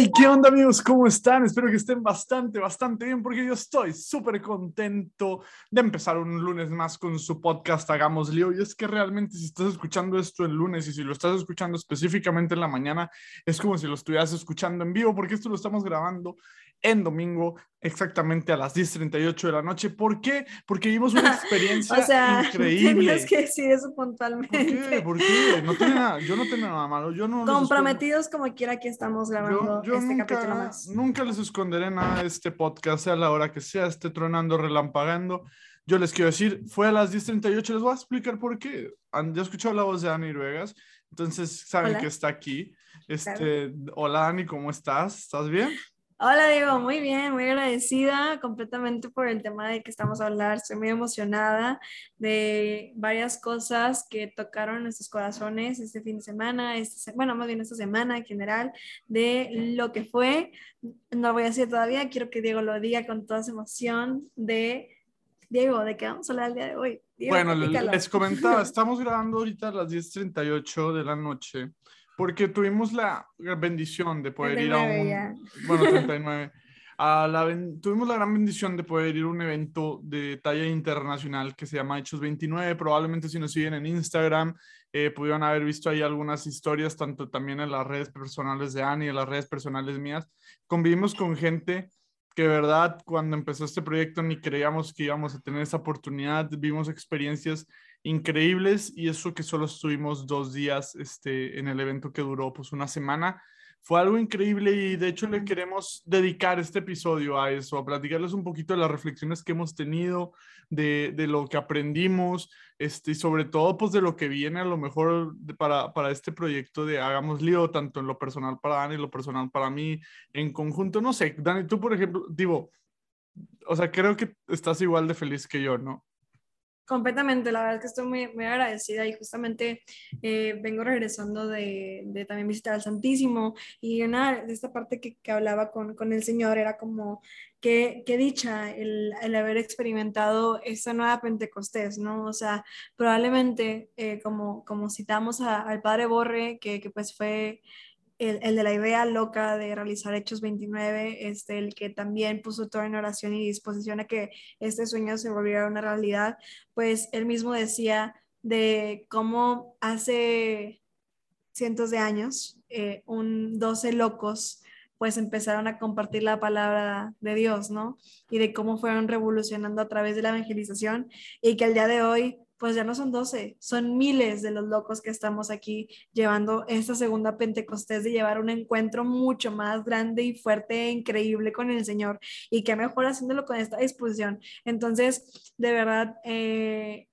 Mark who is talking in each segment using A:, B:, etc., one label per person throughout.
A: Hey, ¿qué onda amigos? ¿Cómo están? Espero que estén bastante, bastante bien porque yo estoy súper contento de empezar un lunes más con su podcast Hagamos Lío. Y es que realmente si estás escuchando esto el lunes y si lo estás escuchando específicamente en la mañana, es como si lo estuvieras escuchando en vivo porque esto lo estamos grabando en domingo, exactamente a las 10.38 de la noche. ¿Por qué? Porque vimos una experiencia
B: o sea,
A: increíble.
B: Tienes que decir eso puntualmente.
A: ¿Por qué? ¿Por qué? No tiene nada, yo no tengo nada malo. Yo no
B: Comprometidos como quiera que estamos grabando
A: yo, yo
B: este
A: nunca,
B: capítulo más.
A: nunca les esconderé nada de este podcast, sea la hora que sea, esté tronando, relampagando. Yo les quiero decir, fue a las 10.38, les voy a explicar por qué. Han ya escuchado la voz de Dani Ruegas, entonces saben
B: Hola.
A: que está aquí. Este, Hola Dani, ¿cómo estás? ¿Estás bien?
B: Hola Diego, muy bien, muy agradecida completamente por el tema de que estamos a hablar. Estoy muy emocionada de varias cosas que tocaron nuestros corazones este fin de semana, este, bueno, más bien esta semana en general, de lo que fue. No lo voy a decir todavía, quiero que Diego lo diga con toda esa emoción de Diego, ¿de qué vamos a hablar el día de hoy? Diego,
A: Bueno,
B: platícalo.
A: les comentaba, estamos grabando ahorita a las 10.38 de la noche porque tuvimos la bendición de poder ir a
B: 39
A: un...
B: ya.
A: Bueno, 39. A la tuvimos la gran bendición de poder ir a un evento de talla internacional que se llama Hechos 29. Probablemente si nos siguen en Instagram, eh, pudieron haber visto ahí algunas historias, tanto también en las redes personales de Ani, en las redes personales mías. Convivimos con gente que de verdad cuando empezó este proyecto ni creíamos que íbamos a tener esa oportunidad. Vimos experiencias increíbles y eso que solo estuvimos dos días este, en el evento que duró pues una semana. Fue algo increíble y de hecho le queremos dedicar este episodio a eso, a platicarles un poquito de las reflexiones que hemos tenido, de, de lo que aprendimos, este, y sobre todo pues de lo que viene a lo mejor de- para, para este proyecto de Hagamos Lío, tanto en lo personal para Dani, lo personal para mí, en conjunto, no sé, Dani, tú por ejemplo, digo, o sea, creo que estás igual de feliz que yo, ¿no?
B: Completamente, la verdad es que estoy muy, muy agradecida y justamente eh, vengo regresando de, de también visitar al Santísimo y una de esta parte que, que hablaba con, con el Señor era como que, que dicha el, el haber experimentado esta nueva Pentecostés, ¿no? O sea, probablemente eh, como, como citamos al Padre Borre, que, que pues fue el, el de la idea loca de realizar Hechos 29, este, el que también puso todo en oración y disposición a que este sueño se volviera una realidad, pues él mismo decía de cómo hace cientos de años, eh, un 12 locos pues empezaron a compartir la palabra de Dios, ¿no? Y de cómo fueron revolucionando a través de la evangelización y que al día de hoy pues ya no son 12, son miles de los locos que estamos aquí llevando esta segunda Pentecostés de llevar un encuentro mucho más grande y fuerte e increíble con el Señor y que mejor haciéndolo con esta disposición. Entonces, de verdad, eh,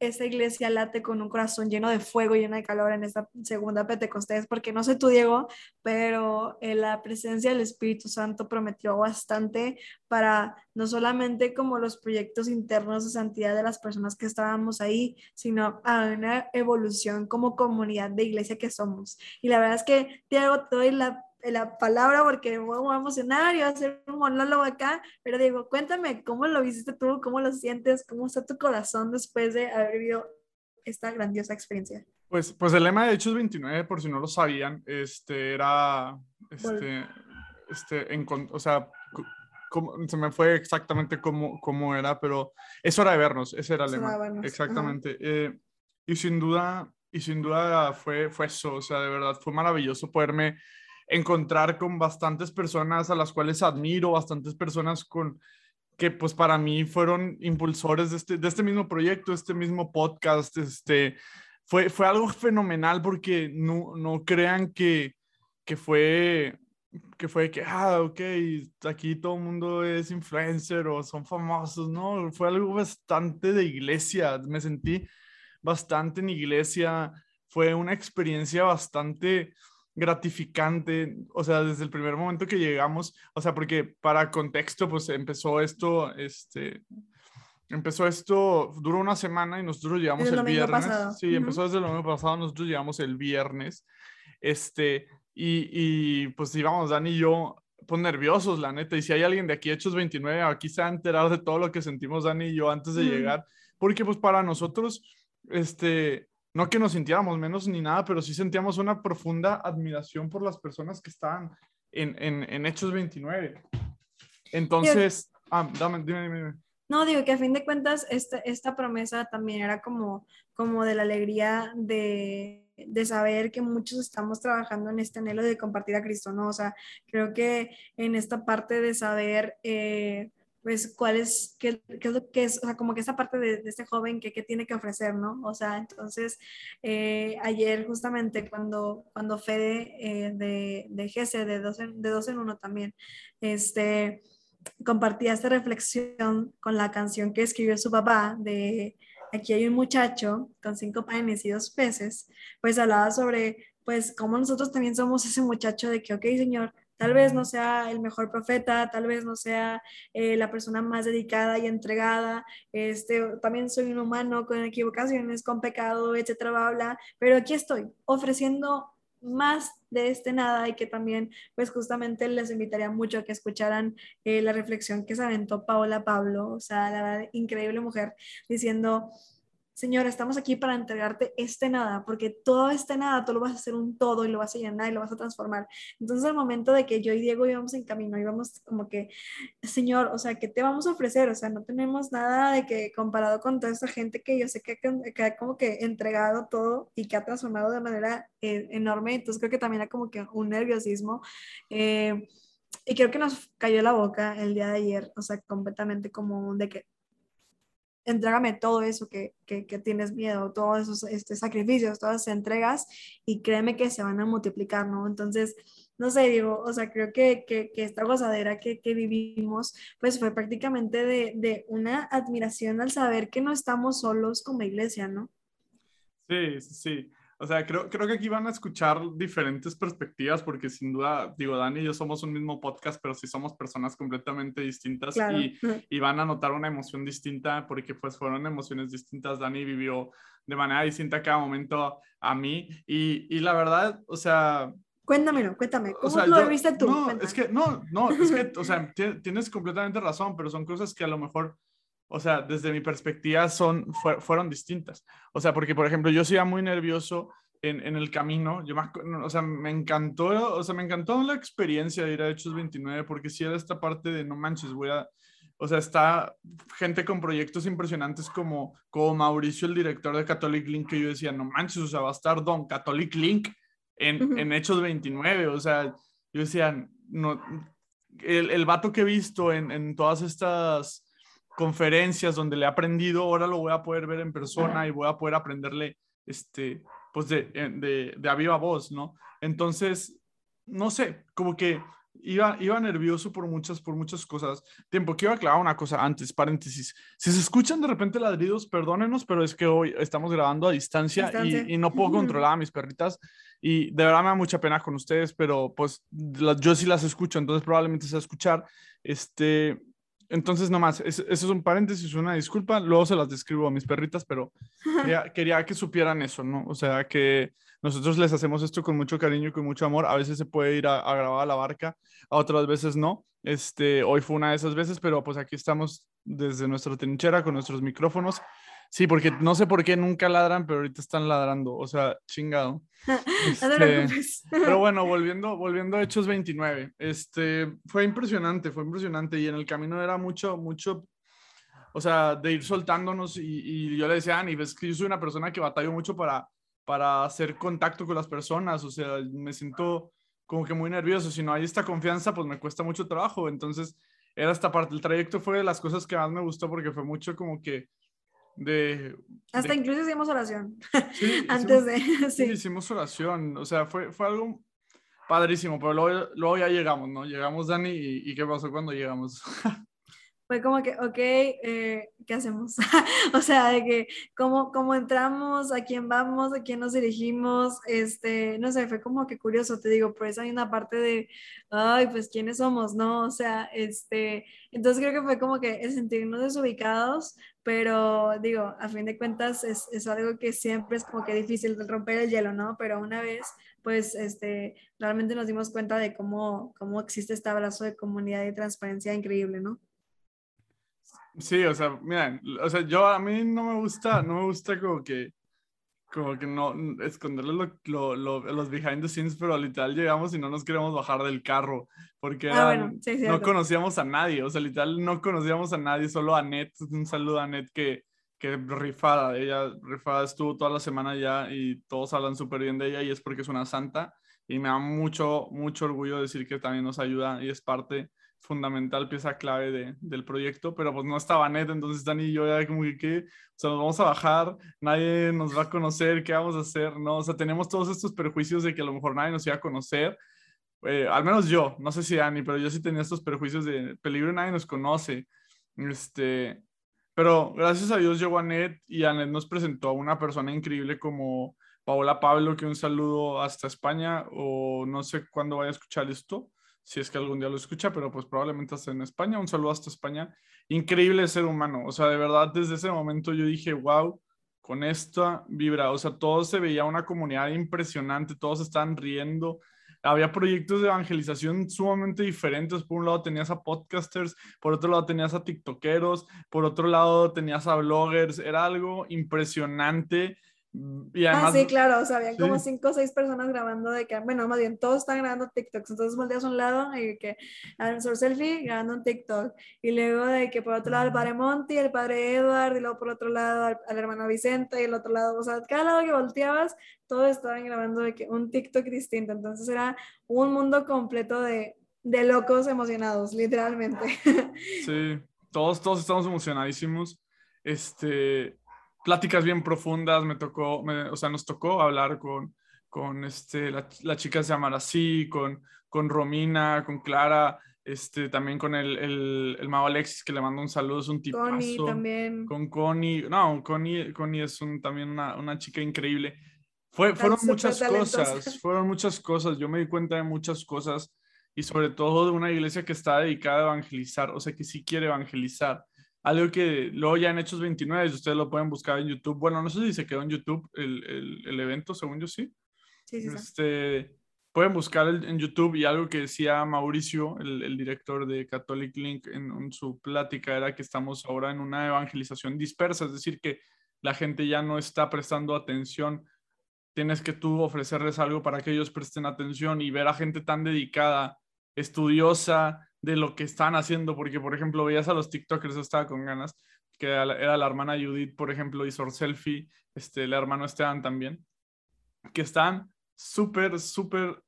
B: esta iglesia late con un corazón lleno de fuego, lleno de calor en esta segunda Pentecostés, porque no sé tú, Diego, pero eh, la presencia del Espíritu Santo prometió bastante para no solamente como los proyectos internos de santidad de las personas que estábamos ahí, sino a una evolución como comunidad de iglesia que somos. Y la verdad es que, Diego, te doy la la palabra porque me voy a emocionar y voy a hacer un monólogo acá, pero digo, cuéntame cómo lo viste tú, cómo lo sientes, cómo está tu corazón después de haber vivido esta grandiosa experiencia.
A: Pues, pues el lema de Hechos 29, por si no lo sabían, este era, este, este, en, o sea, como- se me fue exactamente cómo, cómo era, pero es hora de vernos, ese era el
B: Es
A: lema. Exactamente. eh, y sin duda, y sin duda fue, fue eso, o sea, de verdad fue maravilloso poderme encontrar con bastantes personas a las cuales admiro, bastantes personas con que pues para mí fueron impulsores de este, de este mismo proyecto, este mismo podcast, este, fue, fue algo fenomenal porque no, no crean que, que fue que fue que, ah, ok, aquí todo el mundo es influencer o son famosos, no, fue algo bastante de iglesia, me sentí bastante en iglesia, fue una experiencia bastante gratificante, o sea, desde el primer momento que llegamos, o sea, porque para contexto, pues empezó esto, este, empezó esto, duró una semana y nosotros llegamos
B: Desde
A: el, viernes.
B: pasado.
A: Sí,
B: Ujú.
A: empezó desde el domingo pasado, nosotros llegamos el viernes, este, y, y pues íbamos Dani y yo, pues nerviosos, la neta, y si hay alguien de aquí, Hechos 29, aquí se va a enterar de todo lo que sentimos Dani y yo antes de
B: Ujú.
A: llegar, porque pues para nosotros, este, no que nos sintiéramos menos ni nada, pero sí sentíamos una profunda admiración por las personas que estaban en, en, en Hechos 29. Entonces, ah, dame, dime, dime.
B: No, digo que a fin de cuentas esta, esta promesa también era como, como de la alegría de, de saber que muchos estamos trabajando en este anhelo de compartir a Cristo, ¿no? O sea, creo que en esta parte de saber, eh, pues, cuál es, qué, es lo que es, o sea, como que esta parte de, de este joven que, que, tiene que ofrecer, ¿no? O sea, entonces, eh, ayer justamente cuando, cuando Fede eh, de, de de dos, en, de en uno también, este, compartía esta reflexión con la canción que escribió su papá de aquí hay un muchacho con cinco panes y dos peces, pues hablaba sobre, pues, cómo nosotros también somos ese muchacho de que, ok, Señor, tal vez no sea el mejor profeta, tal vez no sea eh, la persona más dedicada y entregada, este, también soy un humano con equivocaciones, con pecado, etcétera, bla, bla, pero aquí estoy ofreciendo más de este nada y que también pues justamente les invitaría mucho a que escucharan eh, la reflexión que se aventó Paola Pablo, o sea, la verdad, increíble mujer, diciendo, Señor, estamos aquí para entregarte este nada, porque todo este nada tú lo vas a hacer un todo y lo vas a llenar y lo vas a transformar. Entonces, al momento de que yo y Diego íbamos en camino, íbamos como que, Señor, o sea, ¿qué te vamos a ofrecer? O sea, no tenemos nada de que comparado con toda esta gente que yo sé que, ha como que entregado todo y que ha transformado de manera eh, enorme. Entonces, creo que también era como que un nerviosismo. Eh, y creo que nos cayó la boca el día de ayer, o sea, completamente como de que entrégame todo eso que, que, tienes miedo, todos esos este, sacrificios, todas esas entregas y créeme que se van a multiplicar, ¿no? Entonces, no sé, digo, o sea, creo que, que, que esta gozadera que, que, vivimos, pues fue prácticamente de, de, una admiración al saber que no estamos solos como iglesia, ¿no?
A: Sí, sí. O sea, creo, creo que aquí van a escuchar diferentes perspectivas porque sin duda, digo, Dani y yo somos un mismo podcast, pero sí somos personas completamente distintas claro. y, y, van a notar una emoción distinta porque pues fueron emociones distintas. Dani vivió de manera distinta cada momento a mí y, y la verdad, o sea...
B: Cuéntamelo, cuéntame, ¿cómo o sea, lo yo, viste tú?
A: No, es que, no, no, es que, o sea, tienes completamente razón, pero son cosas que a lo mejor o sea, desde mi perspectiva son, fue, fueron distintas. O sea, porque, por ejemplo, yo iba muy nervioso en, en, el camino. Yo más, o sea, me encantó, o sea, me encantó la experiencia de ir a Hechos 29, porque si era esta parte de no manches, voy a, o sea, está gente con proyectos impresionantes como, como Mauricio, el director de Catholic Link, que yo decía, no manches, o sea, va a estar Don Catholic Link en, uh -huh. en Hechos 29, o sea, yo decía, no, el, el vato que he visto en, en todas estas conferencias donde le he aprendido, ahora lo voy a poder ver en persona y voy a poder aprenderle, este, pues de, de, de a viva voz, ¿no? Entonces, no sé, como que iba, iba nervioso por muchas, por muchas cosas. Tiempo, quiero aclarar una cosa antes, paréntesis. Si se escuchan de repente ladridos, perdónenos, pero es que hoy estamos grabando a distancia, distancia. Y, y, no puedo controlar a mis perritas. Y de verdad me da mucha pena con ustedes, pero pues yo sí las escucho, entonces probablemente se va a escuchar. Este, entonces, nomás, eso es un paréntesis, una disculpa. Luego se las describo a mis perritas, pero quería, quería, que supieran eso, ¿no? O sea, que nosotros les hacemos esto con mucho cariño y con mucho amor. A veces se puede ir a, a, grabar a la barca, a otras veces no. Este, hoy fue una de esas veces, pero pues aquí estamos desde nuestra trinchera con nuestros micrófonos Sí, porque no sé por qué nunca ladran, pero ahorita están ladrando, o sea, chingado. Este, pero bueno, volviendo, volviendo a Hechos 29, este, fue impresionante, fue impresionante y en el camino era mucho, mucho, o sea, de ir soltándonos y, y yo le decía Ani, ves que yo soy una persona que batallo mucho para, para hacer contacto con las personas, o sea, me siento como que muy nervioso, si no hay esta confianza, pues me cuesta mucho trabajo, entonces era esta parte, el trayecto fue de las cosas que más me gustó porque fue mucho como que de...
B: Hasta
A: de...
B: incluso hicimos oración.
A: Sí,
B: Antes
A: hicimos,
B: de...
A: Sí. sí. hicimos oración. O sea, fue, fue algo padrísimo, pero luego, luego ya llegamos, ¿no? Llegamos, Dani, y, y ¿qué pasó cuando llegamos?
B: fue como que, ok, eh, ¿qué hacemos? o sea, de que, ¿cómo, ¿cómo entramos? ¿A quién vamos? ¿A quién nos dirigimos? Este, no sé, fue como que curioso, te digo, por eso hay una parte de, ay, pues, ¿quiénes somos? ¿No? O sea, este, entonces creo que fue como que el sentirnos desubicados, pero digo, a fin de cuentas es, es algo que siempre es como que difícil romper el hielo, ¿no? Pero una vez pues este, realmente nos dimos cuenta de cómo, cómo existe este abrazo de comunidad y transparencia increíble, ¿no?
A: Sí, o sea, miren, o sea, yo a mí no me gusta, no me gusta como que como que no, esconderles lo, lo, los behind the scenes, pero literal llegamos y no nos queremos bajar del carro, porque ah, no conocíamos a nadie, o sea, literal no conocíamos a nadie, solo a Net, un saludo a Net que, que rifada, ella rifada estuvo toda la semana ya y todos hablan súper bien de ella y es porque es una santa y me da mucho, mucho orgullo decir que también nos ayuda y es parte fundamental, pieza clave de, del proyecto, pero pues no estaba Net, entonces Dani y yo ya como que, ¿qué? O sea, nos vamos a bajar, nadie nos va a conocer, ¿qué vamos a hacer? ¿No? O sea, tenemos todos estos perjuicios de que a lo mejor nadie nos iba a conocer, eh, al menos yo, no sé si Dani, pero yo sí tenía estos perjuicios de peligro nadie nos conoce, este, pero gracias a Dios llegó Anet y Anet nos presentó a una persona increíble como Paola Pablo, que un saludo hasta España, o no sé cuándo vaya a escuchar esto, si es que algún día lo escucha, pero pues probablemente hasta en España. Un saludo hasta España. Increíble ser humano. O sea, de verdad, desde ese momento yo dije, wow, con esta vibra. O sea, todo se veía una comunidad impresionante, todos estaban riendo. Había proyectos de evangelización sumamente diferentes. Por un lado tenías a podcasters, por otro lado tenías a tiktokeros, por otro lado tenías a bloggers. Era algo impresionante
B: y ah, además, ah, sí, claro, o sea, había como cinco o seis personas grabando de que, bueno, más bien todos están grabando TikToks, entonces volteas a un lado y que a su selfie grabando un TikTok, y luego de que por otro lado el padre Monty, el padre Edward, y luego por otro lado al, hermano Vicente, y el otro lado, o sea, cada lado que volteabas, todos estaban grabando de que un TikTok distinto, entonces era un mundo completo de, de locos emocionados, literalmente.
A: Sí, todos, todos estamos emocionadísimos. Este, pláticas bien profundas, me tocó, o sea, nos tocó hablar con, con este, la, la chica se llama así, con, con Romina, con Clara, este, también con el, el, el Mao Alexis, que le mando un saludo, es un tipazo. Connie también. Con Connie, no, Connie, Connie es un, también una, una chica increíble. Fue, fueron muchas cosas, fueron muchas cosas, yo me di cuenta de muchas cosas y sobre todo de una iglesia que está dedicada a evangelizar, o sea, que sí quiere evangelizar algo que luego ya en Hechos 29, ustedes lo pueden buscar en YouTube. Bueno, no sé si se quedó en YouTube el, el, el evento, según yo sí. Sí, sí, este, Pueden buscar en YouTube y algo que decía Mauricio, el, el director de Catholic Link, en, en, su plática era que estamos ahora en una evangelización dispersa, es decir, que la gente ya no está prestando atención. Tienes que tú ofrecerles algo para que ellos presten atención y ver a gente tan dedicada, estudiosa, de lo que están haciendo, porque por ejemplo veías a los TikTokers, estaba con ganas, que era la, hermana Judith, por ejemplo, y Sor Selfie, este, el hermano Esteban también, que están súper, súper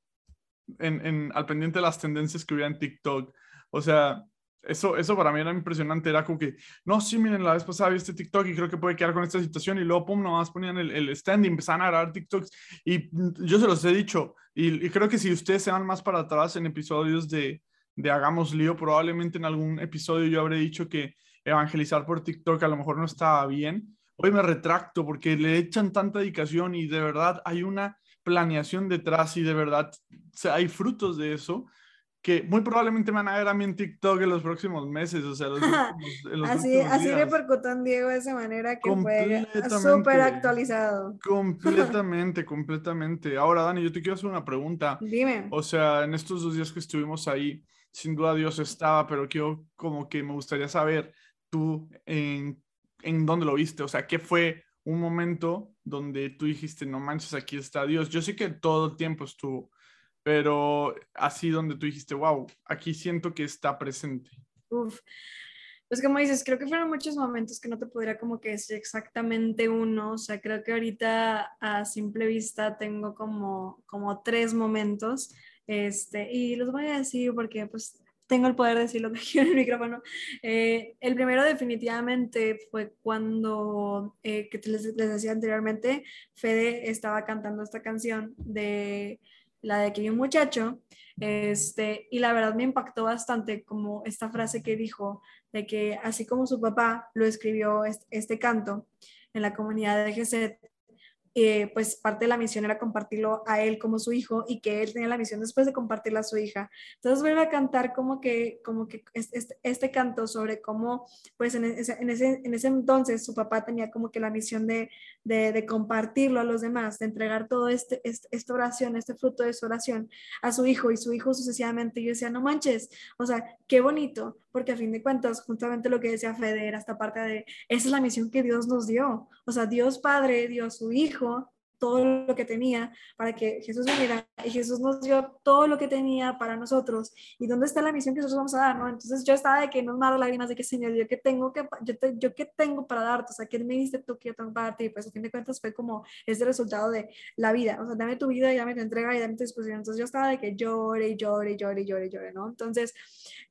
A: en, en, al pendiente de las tendencias que hubiera en TikTok. O sea, eso, eso para mí era impresionante, era como que, no, sí, miren, la vez pasada vi este TikTok y creo que puede quedar con esta situación y luego, pum, nomás ponían el, el stand y empezaban a grabar TikToks y yo se los he dicho y creo que si ustedes se van más para atrás en episodios de, de Hagamos Lío, probablemente en algún episodio yo habré dicho que evangelizar por TikTok a lo mejor no estaba bien. Hoy me retracto porque le echan tanta dedicación y de verdad hay una planeación detrás y de verdad hay frutos de eso que muy probablemente me van a ver a mí en TikTok en los próximos meses, o sea, los
B: así, así repercutó en Diego de esa manera que fue súper actualizado.
A: Completamente, completamente. Ahora, Dani, yo te quiero hacer una pregunta. Dime. O sea, en estos dos días que estuvimos ahí, sin duda Dios estaba, pero quiero como que me gustaría saber tú en, en dónde lo viste, o sea, qué fue un momento donde tú dijiste, no manches, aquí está Dios. Yo sé que todo el tiempo estuvo, pero así donde tú dijiste, wow, aquí siento que está presente.
B: Uf. Pues como dices, creo que fueron muchos momentos que no te podría como que decir exactamente uno, o sea, creo que ahorita a simple vista tengo como, como tres momentos este, y los voy a decir porque pues tengo el poder de decir lo que quiero en el micrófono. Eh, el primero definitivamente fue cuando, eh, que les, les, decía anteriormente, Fede estaba cantando esta canción de la de que un muchacho, este, y la verdad me impactó bastante como esta frase que dijo, de que así como su papá lo escribió este, este canto en la comunidad de GZ, eh, pues parte de la misión era compartirlo a él como su hijo y que él tenía la misión después de compartirlo a su hija. Entonces vuelve a cantar como que, como que este, este, canto sobre cómo, pues en ese, en, ese, en ese entonces su papá tenía como que la misión de, de, compartirlo a los demás, de entregar todo este, este, esta oración, este fruto de su oración a su hijo y su hijo sucesivamente. Yo decía, no manches, o sea, qué bonito, porque a fin de cuentas, justamente lo que decía Fede era esta parte de, esa es la misión que Dios nos dio, o sea, Dios Padre dio a su Hijo todo lo que tenía para que Jesús viniera y Jesús nos dio todo lo que tenía para nosotros. ¿Y dónde está la misión que nosotros vamos a dar? ¿no? Entonces yo estaba de que no me lágrimas de que Señor, yo qué tengo que yo, yo qué tengo para darte, o sea, ¿qué me diste tú que yo tengo para darte? Y pues a fin de cuentas fue como este resultado de la vida, o sea, dame tu vida y dame tu entrega y dame tu disposición. Entonces yo estaba de que llore y llore y llore y llore llore, ¿no? Entonces,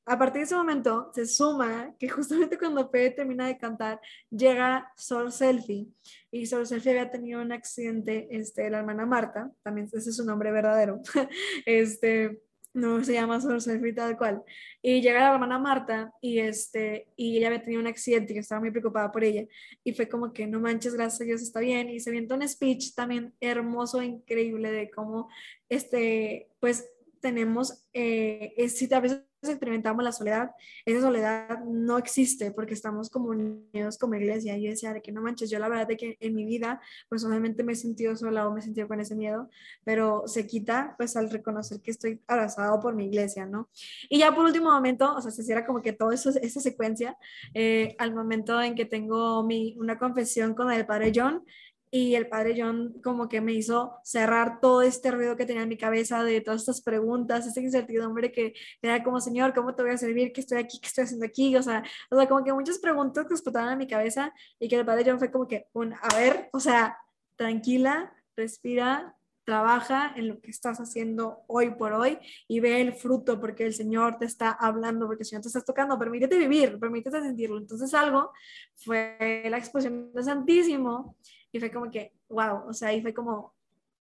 B: a partir de ese momento se suma que justamente cuando Fede termina de cantar, llega Sol Selfie y Sol Selfie había tenido un accidente, este, la hermana Marta, también ese es su nombre verdadero, este, no se llama Sol Selfie tal cual, y llega la hermana Marta y, este, y ella había tenido un accidente y que estaba muy preocupada por ella, y fue como que no manches, gracias a Dios está bien, y se viene un speech también hermoso, increíble de cómo, este, pues tenemos, eh, si a experimentamos la soledad, esa soledad no existe porque estamos como unidos como iglesia. Y yo decía de que no manches, yo la verdad de que en mi vida, pues obviamente me he sentido sola o me he sentido con ese miedo, pero se quita pues al reconocer que estoy abrazado por mi iglesia, ¿no? Y ya por último momento, o sea, se cierra como que todo eso, esa secuencia, eh, al momento en que tengo mi, una confesión con el padre John, y el padre John como que me hizo cerrar todo este ruido que tenía en mi cabeza de todas estas preguntas, esta incertidumbre que era como, Señor, ¿cómo te voy a servir? ¿Qué estoy aquí? ¿Qué estoy haciendo aquí? O sea, o sea como que muchas preguntas que explotaban en mi cabeza y que el padre John fue como que, un, a ver, o sea, tranquila, respira, trabaja en lo que estás haciendo hoy por hoy y ve el fruto porque el Señor te está hablando, porque el Señor te está tocando, permítete vivir, permítete sentirlo. Entonces algo fue la exposición de Santísimo y fue como que, wow, o sea, ahí fue como,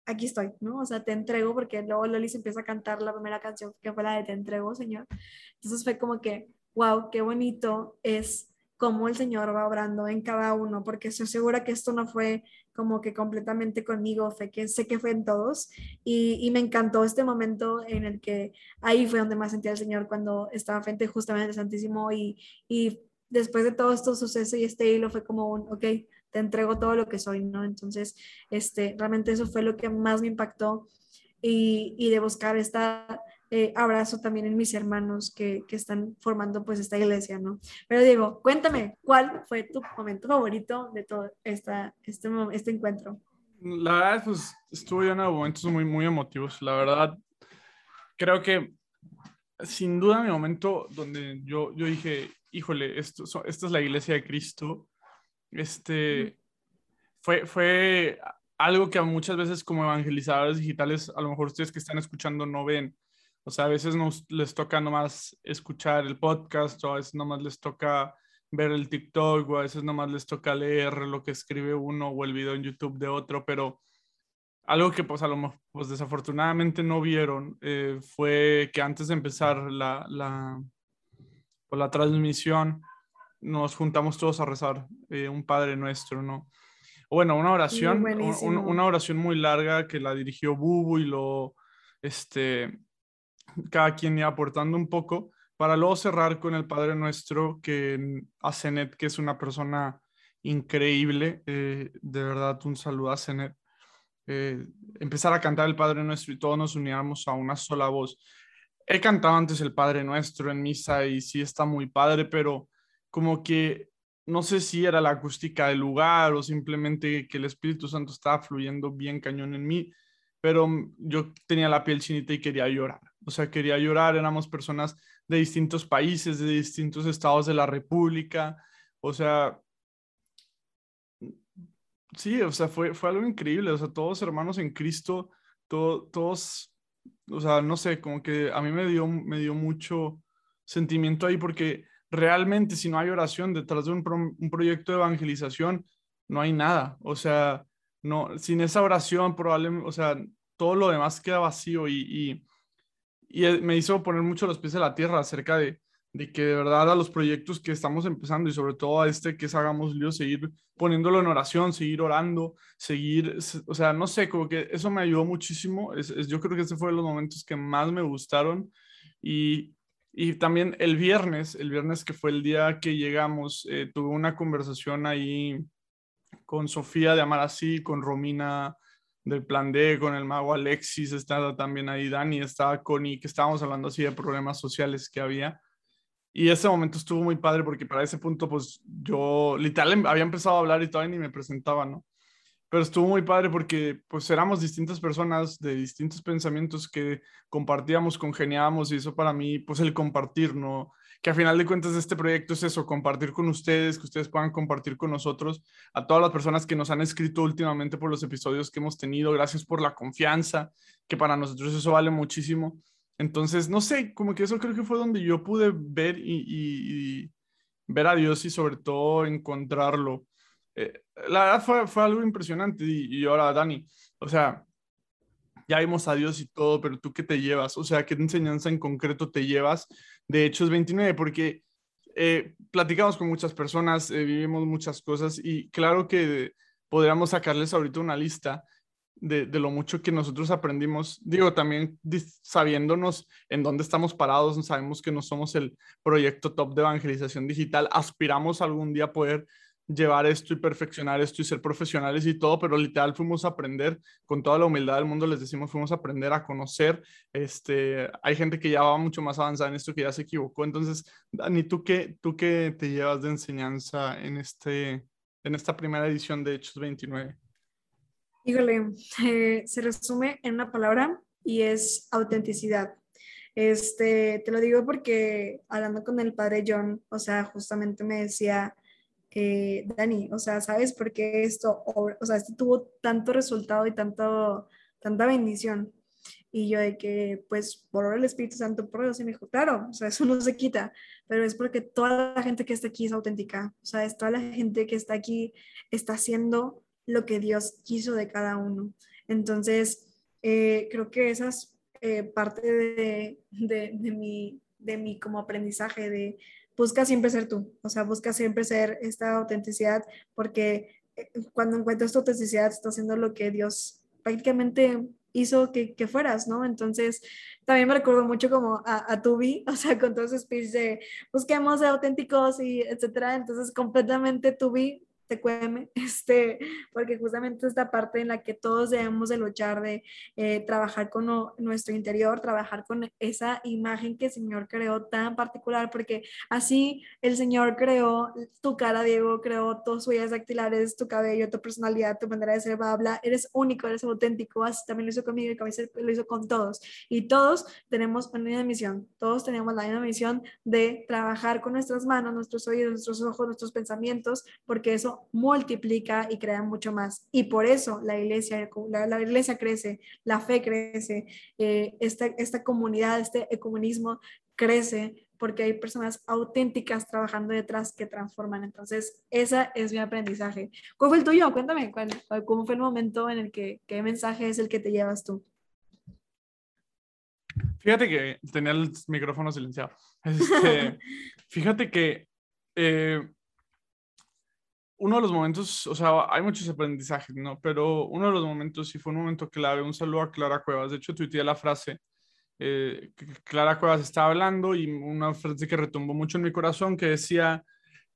B: aquí estoy, ¿no? O sea, te entrego, porque luego Loli se empieza a cantar la primera canción que fue la de Te entrego, Señor. Entonces fue como que, wow, qué bonito es cómo el Señor va obrando en cada uno, porque estoy segura que esto no fue como que completamente conmigo, fue que sé que fue en todos y, y, me encantó este momento en el que ahí fue donde más sentía el Señor cuando estaba frente justamente al Santísimo y, y después de todo esto suceso y este hilo fue como un, ok, te entrego todo lo que soy, ¿no? Entonces, este, realmente eso fue lo que más me impactó y, y de buscar este abrazo también en mis hermanos que, que, están formando pues esta iglesia, ¿no? Pero Diego, cuéntame, ¿cuál fue tu momento favorito de todo esta, este, este encuentro?
A: La verdad, pues estuvo lleno de momentos muy, muy emotivos. La verdad, creo que sin duda mi momento donde yo, yo dije, híjole, esto, esta es la iglesia de Cristo, este, fue, fue algo que muchas veces como evangelizadores digitales, a lo mejor ustedes que están escuchando no ven. O sea, a veces nos les toca nomás escuchar el podcast o a veces nomás les toca ver el TikTok o a veces nomás les toca leer lo que escribe uno o el video en YouTube de otro, pero algo que pues a lo mejor pues desafortunadamente no vieron eh, fue que antes de empezar la, la, pues, la transmisión nos juntamos todos a rezar eh, un Padre Nuestro, ¿no? Bueno, una oración, una oración muy larga que la dirigió Bubu y lo, este, cada quien iba aportando un poco, para luego cerrar con el Padre Nuestro, que a Zenet, que es una persona increíble, eh, de verdad un saludo a Zenet, eh, empezar a cantar el Padre Nuestro y todos nos uniéramos a una sola voz. He cantado antes el Padre Nuestro en misa y sí está muy padre, pero como que no sé si era la acústica del lugar o simplemente que el Espíritu Santo estaba fluyendo bien cañón en mí, pero yo tenía la piel chinita y quería llorar. O sea, quería llorar, éramos personas de distintos países, de distintos estados de la República. O sea, sí, o sea, fue, fue algo increíble. O sea, todos hermanos en Cristo, todos, o sea, no sé, como que a mí me dio, me dio mucho sentimiento ahí porque realmente si no hay oración detrás de un, proyecto de evangelización, no hay nada. O sea, no, sin esa oración probablemente, o sea, todo lo demás queda vacío y, y, y, me hizo poner mucho los pies en la tierra acerca de, de que de verdad a los proyectos que estamos empezando y sobre todo a este que es Hagamos Lío, seguir poniéndolo en oración, seguir orando, seguir, o sea, no sé, como que eso me ayudó muchísimo. Es, yo creo que ese fue de los momentos que más me gustaron y, y también el viernes, el viernes que fue el día que llegamos, eh, tuve una conversación ahí con Sofía de Amarasí, con Romina del Plan D, con el mago Alexis, estaba también ahí Dani, estaba Connie, que estábamos hablando así de problemas sociales que había. Y ese momento estuvo muy padre porque para ese punto, pues yo literal em, había empezado a hablar y todavía ni me presentaba, ¿no? Pero estuvo muy padre porque pues éramos distintas personas de distintos pensamientos que compartíamos, congeniábamos y eso para mí, pues el compartir, ¿no? Que a final de cuentas este proyecto es eso, compartir con ustedes, que ustedes puedan compartir con nosotros, a todas las personas que nos han escrito últimamente por los episodios que hemos tenido, gracias por la confianza, que para nosotros eso vale muchísimo. Entonces, no sé, como que eso creo que fue donde yo pude ver y, ver a Dios y sobre todo encontrarlo. Eh, la verdad fue, fue algo impresionante y, ahora, Dani, o sea, ya vimos a Dios y todo, pero tú qué te llevas, o sea, qué enseñanza en concreto te llevas de Hechos 29, porque eh, platicamos con muchas personas, eh, vivimos muchas cosas y claro que podríamos sacarles ahorita una lista de, lo mucho que nosotros aprendimos, digo, también sabiéndonos en dónde estamos parados, sabemos que no somos el proyecto top de evangelización digital, aspiramos algún día poder llevar esto y perfeccionar esto y ser profesionales y todo, pero literal fuimos a aprender con toda la humildad del mundo, les decimos, fuimos a aprender a conocer, este, hay gente que ya va mucho más avanzada en esto que ya se equivocó, entonces, Dani, ¿tú qué, tú qué te llevas de enseñanza en, este, en esta primera edición de Hechos 29?
B: Híjole, eh, se resume en una palabra y es autenticidad. Este, te lo digo porque hablando con el padre John, o sea, justamente me decía, eh, Dani, o sea, ¿sabes por qué esto, o, sea, esto tuvo tanto resultado y tanto, tanta bendición? Y yo de que, pues, por el Espíritu Santo, por Dios, y me dijo, claro, o sea, eso no se quita, pero es porque toda la gente que está aquí es auténtica, o sea, es toda la gente que está aquí está haciendo lo que Dios quiso de cada uno. Entonces, eh, creo que esa es eh, parte de, de, de, mi, de mi como aprendizaje, de busca siempre ser tú, o sea, busca siempre ser esta autenticidad, porque eh, cuando encuentras tu autenticidad, estás haciendo lo que Dios prácticamente hizo que, que, fueras, ¿no? Entonces, también me recuerdo mucho como a, a Tubi, o sea, con todo ese speech de busquemos auténticos y etcétera. Entonces, completamente Tubi cueme, este, porque justamente esta parte en la que todos debemos de luchar, de eh, trabajar con nuestro interior, trabajar con esa imagen que el Señor creó tan particular, porque así el Señor creó tu cara, Diego, creó tus huellas dactilares, tu cabello, tu personalidad, tu manera de ser, bla, eres único, eres auténtico, así también lo hizo conmigo y lo hizo con todos. Y todos tenemos una misma misión, todos tenemos la misma misión de trabajar con nuestras manos, nuestros oídos, nuestros ojos, nuestros pensamientos, porque eso multiplica y crea mucho más. Y por eso la iglesia, la, iglesia crece, la fe crece, eh, esta, esta comunidad, este ecumenismo crece porque hay personas auténticas trabajando detrás que transforman. Entonces, ese es mi aprendizaje. ¿Cuál fue el tuyo? Cuéntame, ¿cuál, ¿cómo fue el momento en el que, qué mensaje es el que te llevas tú?
A: Fíjate que tenía el micrófono silenciado. Este, fíjate que eh, uno de los momentos, o sea, hay muchos aprendizajes, ¿no? Pero uno de los momentos sí fue un momento clave. Un saludo a Clara Cuevas. De hecho, tuiteé la frase. Eh, Clara Cuevas estaba hablando y una frase que retumbó mucho en mi corazón que decía,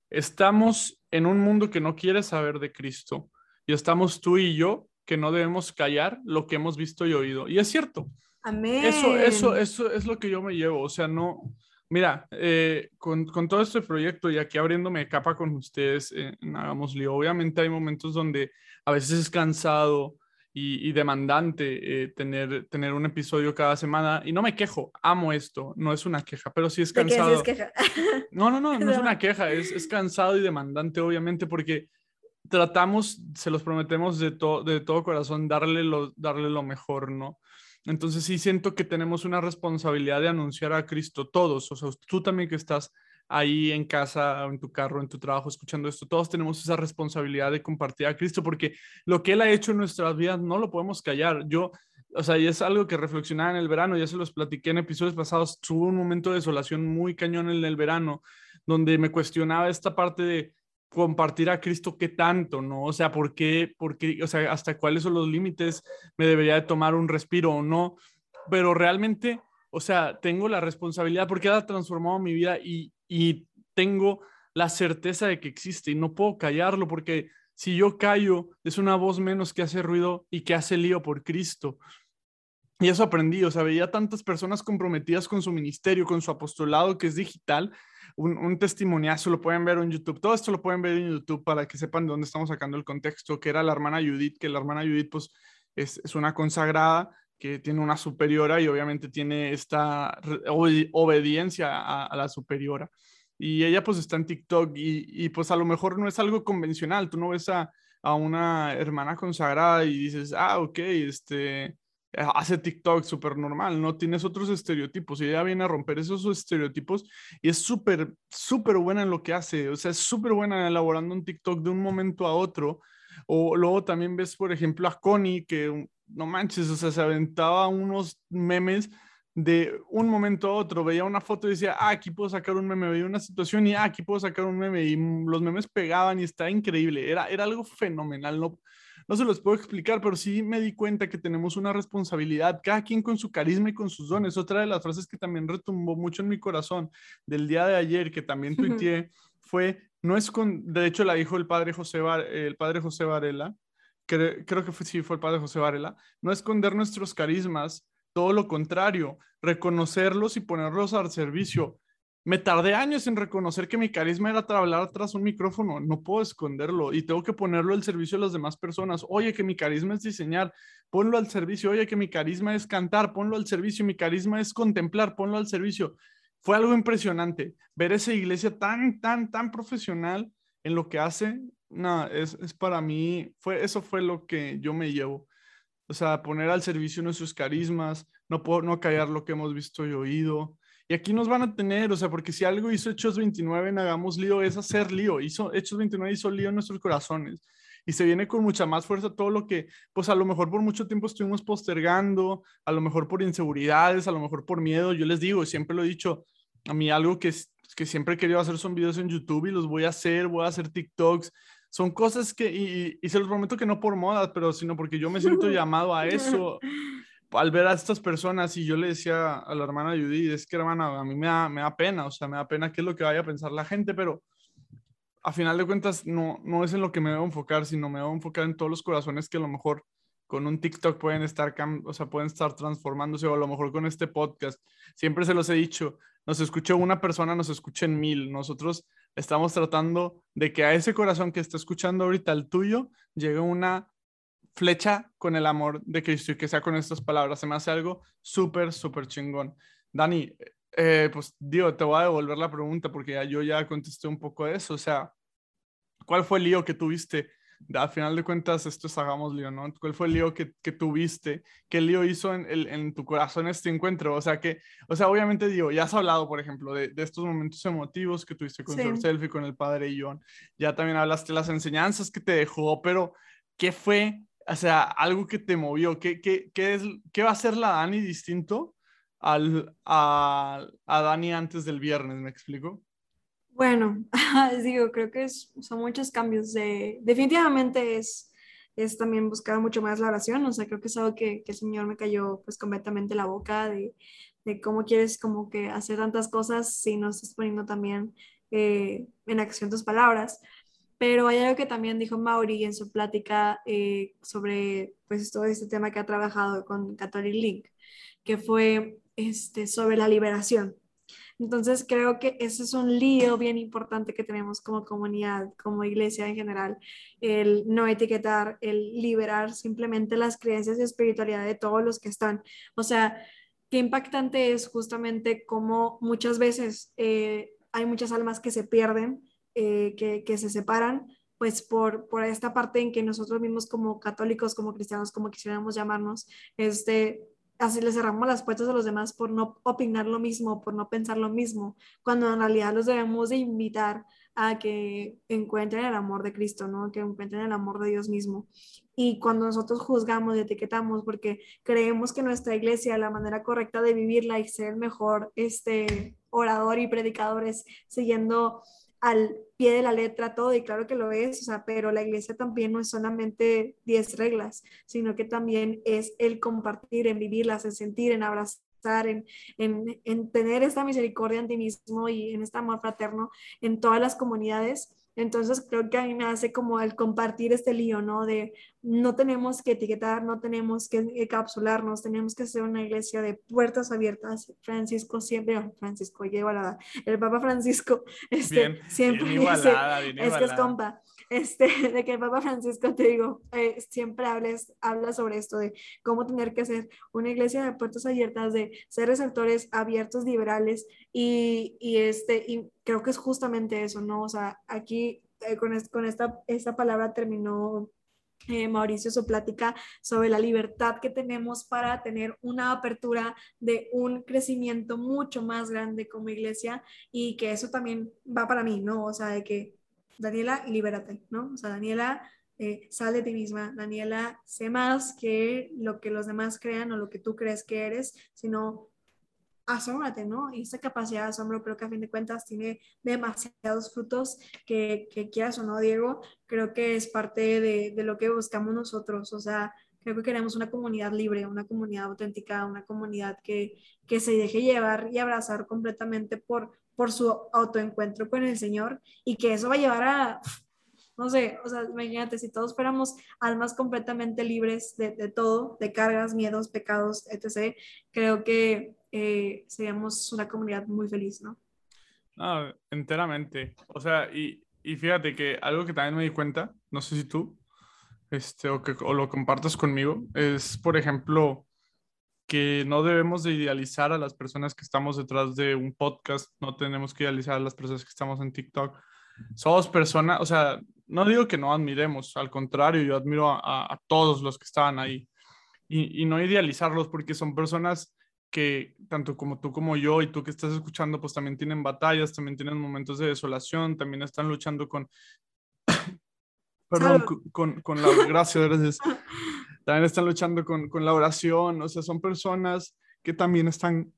A: estamos en un mundo que no quiere saber de Cristo y estamos tú y yo que no debemos callar lo que hemos visto y oído. Y es cierto.
B: Amén.
A: Eso, eso, eso es lo que yo me llevo. O sea, no, Mira, eh, con, con, todo este proyecto y aquí abriéndome capa con ustedes en Hagamos Lío, obviamente hay momentos donde a veces es cansado y, y demandante eh, tener, tener un episodio cada semana y no me quejo, amo esto, no es una queja, pero sí es cansado.
B: es queja?
A: no, no, no, no es una queja, es, es cansado y demandante obviamente porque tratamos, se los prometemos de, to, de todo corazón, darle lo, darle lo mejor, ¿no? Entonces sí siento que tenemos una responsabilidad de anunciar a Cristo todos, o sea, tú también que estás ahí en casa, en tu carro, en tu trabajo, escuchando esto, todos tenemos esa responsabilidad de compartir a Cristo, porque lo que Él ha hecho en nuestras vidas no lo podemos callar. Yo, o sea, y es algo que reflexionaba en el verano, ya se los platiqué en episodios pasados, tuve un momento de desolación muy cañón en el verano, donde me cuestionaba esta parte de, compartir a Cristo qué tanto, ¿no? O sea, ¿por qué, por qué, o sea, hasta cuáles son los límites, me debería de tomar un respiro o no, pero realmente, o sea, tengo la responsabilidad porque ha transformado mi vida y, y tengo la certeza de que existe y no puedo callarlo porque si yo callo es una voz menos que hace ruido y que hace lío por Cristo. Y eso aprendí, o sea, veía tantas personas comprometidas con su ministerio, con su apostolado, que es digital, un, un, testimoniazo, lo pueden ver en YouTube, todo esto lo pueden ver en YouTube para que sepan de dónde estamos sacando el contexto, que era la hermana Judith, que la hermana Judith pues es, es una consagrada que tiene una superiora y obviamente tiene esta obediencia a, la superiora. Y ella pues está en TikTok y, y, pues a lo mejor no es algo convencional, tú no ves a, a una hermana consagrada y dices, ah, ok, este, hace TikTok súper normal, no tienes otros estereotipos y ella viene a romper esos estereotipos y es súper, súper buena en lo que hace, o sea, es súper buena elaborando un TikTok de un momento a otro. O luego también ves, por ejemplo, a Connie, que no manches, o sea, se aventaba unos memes de un momento a otro, veía una foto y decía, ah, aquí puedo sacar un meme, veía una situación y ah, aquí puedo sacar un meme y los memes pegaban y estaba increíble, era, era algo fenomenal, no, no se los puedo explicar, pero sí me di cuenta que tenemos una responsabilidad, cada quien con su carisma y con sus dones. Otra de las frases que también retumbó mucho en mi corazón del día de ayer, que también tuiteé, fue, no es con, de hecho la dijo el padre José, el padre José Varela, creo, creo que fue, sí fue el padre José Varela, no esconder nuestros carismas, todo lo contrario, reconocerlos y ponerlos al servicio me tardé años en reconocer que mi carisma era hablar tras un micrófono, no puedo esconderlo y tengo que ponerlo al servicio de las demás personas. Oye, que mi carisma es diseñar, ponlo al servicio. Oye, que mi carisma es cantar, ponlo al servicio. Mi carisma es contemplar, ponlo al servicio. Fue algo impresionante ver esa iglesia tan, tan, tan profesional en lo que hace. No, es, es para mí, fue, eso fue lo que yo me llevo. O sea, poner al servicio nuestros carismas, no, puedo, no callar lo que hemos visto y oído, y aquí nos van a tener, o sea, porque si algo hizo Hechos 29 en Hagamos Lío es hacer lío. Hizo, Hechos 29 hizo lío en nuestros corazones. Y se viene con mucha más fuerza todo lo que, pues a lo mejor por mucho tiempo estuvimos postergando, a lo mejor por inseguridades, a lo mejor por miedo. Yo les digo, siempre lo he dicho, a mí algo que, que siempre he querido hacer son videos en YouTube y los voy a hacer, voy a hacer TikToks. Son cosas que, y, y se los prometo que no por moda, pero sino porque yo me siento llamado a eso al ver a estas personas y yo le decía a la hermana Judy, es que hermana, a mí me da, me da pena, o sea, me da pena qué es lo que vaya a pensar la gente, pero a final de cuentas no, no es en lo que me debo enfocar, sino me debo enfocar en todos los corazones que a lo mejor con un TikTok pueden estar, o sea, pueden estar transformándose o a lo mejor con este podcast. Siempre se los he dicho, nos escuchó una persona, nos escuchen mil. Nosotros estamos tratando de que a ese corazón que está escuchando ahorita el tuyo llegue una flecha con el amor de Cristo y que sea con estas palabras. Se me hace algo súper, súper chingón. Dani, eh, pues digo, te voy a devolver la pregunta porque ya, yo ya contesté un poco de eso. O sea, ¿cuál fue el lío que tuviste? Al final de cuentas, esto es hagamos lío, ¿no? ¿Cuál fue el lío que, que tuviste? ¿Qué lío hizo en, el, en, tu corazón este encuentro? O sea, que, o sea, obviamente digo, ya has hablado, por ejemplo, de, de estos momentos emotivos que tuviste con sí. Selfie, con el padre John. Ya también hablaste de las enseñanzas que te dejó, pero ¿qué fue o sea, algo que te movió, ¿qué, qué, qué, es, qué va a ser la Dani distinto al, a, a Dani antes del viernes? ¿Me explico?
B: Bueno, digo, creo que es, son muchos cambios. De, definitivamente es, es también buscar mucho más la oración, o sea, creo que es algo que, que el Señor me cayó pues completamente la boca de, de, cómo quieres como que hacer tantas cosas si no estás poniendo también eh, en acción tus palabras. Pero hay algo que también dijo Mauri en su plática eh, sobre pues, todo este tema que ha trabajado con Catholic Link, que fue este, sobre la liberación. Entonces creo que ese es un lío bien importante que tenemos como comunidad, como iglesia en general, el no etiquetar, el liberar simplemente las creencias y espiritualidad de todos los que están. O sea, qué impactante es justamente cómo muchas veces eh, hay muchas almas que se pierden eh, que, se separan, pues por, por esta parte en que nosotros mismos como católicos, como cristianos, como quisiéramos llamarnos, este, así le cerramos las puertas a los demás por no opinar lo mismo, por no pensar lo mismo, cuando en realidad los debemos de invitar a que encuentren el amor de Cristo, ¿no? Que encuentren el amor de Dios mismo. Y cuando nosotros juzgamos y etiquetamos porque creemos que nuestra iglesia, la manera correcta de vivirla y ser el mejor este, orador y predicador es siguiendo al pie de la letra todo, y claro que lo es, o pero la iglesia también no es solamente 10 reglas, sino que también es el compartir, en vivirlas, en sentir, en abrazar, en, en, en tener esta misericordia en ti mismo y en este amor fraterno en todas las comunidades. Entonces creo que a mí me hace como el compartir este lío, ¿no? De, no tenemos que etiquetar, no tenemos que encapsularnos, tenemos que ser una iglesia de puertas abiertas. Francisco siempre, Francisco, lleva la el Papa Francisco, este, siempre dice, es que es compa, este, de que el Papa Francisco, te digo, eh, siempre hables, habla sobre esto, de cómo tener que ser una iglesia de puertas abiertas, de ser receptores abiertos, liberales, y, y este, y creo que es justamente eso, ¿no? O sea, aquí eh, con, con esta, esta palabra terminó eh, Mauricio su plática sobre la libertad que tenemos para tener una apertura de un crecimiento mucho más grande como iglesia y que eso también va para mí, ¿no? O sea, de que Daniela, libérate, ¿no? O sea, Daniela, eh, sal de ti misma, Daniela, sé más que lo que los demás crean o lo que tú crees que eres, sino asómbrate, ¿no? Y esta capacidad de asombro creo que a fin de cuentas tiene demasiados frutos que, que quieras o no, Diego, creo que es parte de, de, lo que buscamos nosotros, o sea, creo que queremos una comunidad libre, una comunidad auténtica, una comunidad que, que se deje llevar y abrazar completamente por, por su autoencuentro con el Señor y que eso va a llevar a, no sé, o sea, imagínate, si todos fuéramos almas completamente libres de, de todo, de cargas, miedos, pecados, etc., creo que eh, seríamos una comunidad muy feliz, ¿no?
A: No, enteramente. O sea, y, y, fíjate que algo que también me di cuenta, no sé si tú, este, o, que, o lo compartas conmigo, es, por ejemplo, que no debemos de idealizar a las personas que estamos detrás de un podcast, no tenemos que idealizar a las personas que estamos en TikTok. Somos personas, o sea, no digo que no admiremos, al contrario, yo admiro a, a todos los que estaban ahí y, y, no idealizarlos porque son personas que tanto como tú como yo y tú que estás escuchando, pues también tienen batallas, también tienen momentos de desolación, también están luchando con, perdón, con, con, la, gracias, gracias, también están luchando con, con la oración, o sea, son personas que también están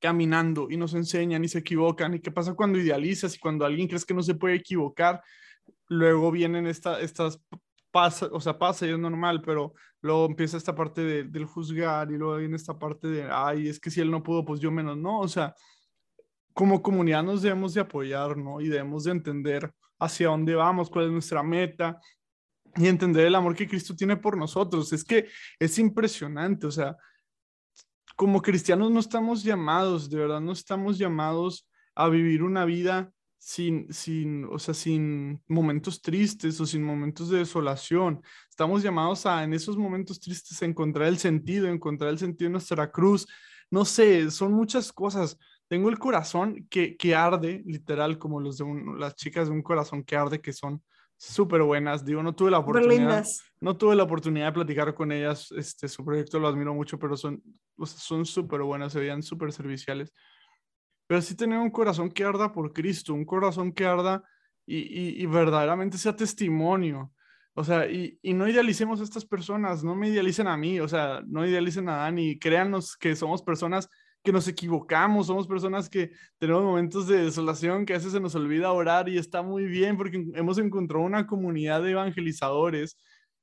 A: caminando y nos enseñan y se equivocan. ¿Y qué pasa cuando idealizas y cuando alguien crees que no se puede equivocar? Luego vienen esta, estas pasa, o sea, pasa y es normal, pero luego empieza esta parte de, del juzgar y luego viene esta parte de, ay, es que si él no pudo, pues yo menos, no, o sea, como comunidad nos debemos de apoyar, ¿no? Y debemos de entender hacia dónde vamos, cuál es nuestra meta y entender el amor que Cristo tiene por nosotros. Es que es impresionante, o sea, como cristianos no estamos llamados, de verdad, no estamos llamados a vivir una vida sin, sin, o sea, sin momentos tristes o sin momentos de desolación. Estamos llamados a en esos momentos tristes encontrar el sentido, encontrar el sentido de nuestra cruz. No sé, son muchas cosas. Tengo el corazón que, que arde, literal, como los de las chicas de un corazón que arde, que son súper buenas. Digo, no tuve la oportunidad. No tuve la oportunidad de platicar con ellas. Este, su proyecto lo admiro mucho, pero son son súper buenas, se veían súper serviciales pero sí tener un corazón que arda por Cristo, un corazón que arda y, y, verdaderamente sea testimonio. O sea, y, y, no idealicemos a estas personas, no me idealicen a mí, o sea, no idealicen a Dani, créanos que somos personas que nos equivocamos, somos personas que tenemos momentos de desolación, que a veces se nos olvida orar y está muy bien porque hemos encontrado una comunidad de evangelizadores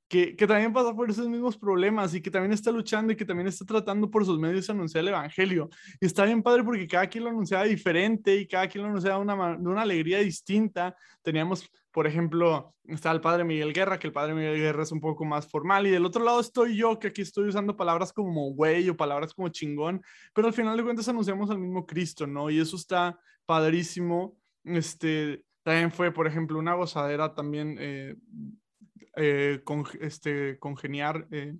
A: que, que, también pasa por esos mismos problemas y que también está luchando y que también está tratando por sus medios de anunciar el Evangelio. Y está bien padre porque cada quien lo anunciaba diferente y cada quien lo anunciaba de una, de una alegría distinta. Teníamos, por ejemplo, está el padre Miguel Guerra, que el padre Miguel Guerra es un poco más formal, y del otro lado estoy yo, que aquí estoy usando palabras como güey o palabras como chingón, pero al final de cuentas anunciamos al mismo Cristo, ¿no? Y eso está padrísimo. Este, también fue, por ejemplo, una gozadera también. Eh, eh, con, este, congeniar. Eh,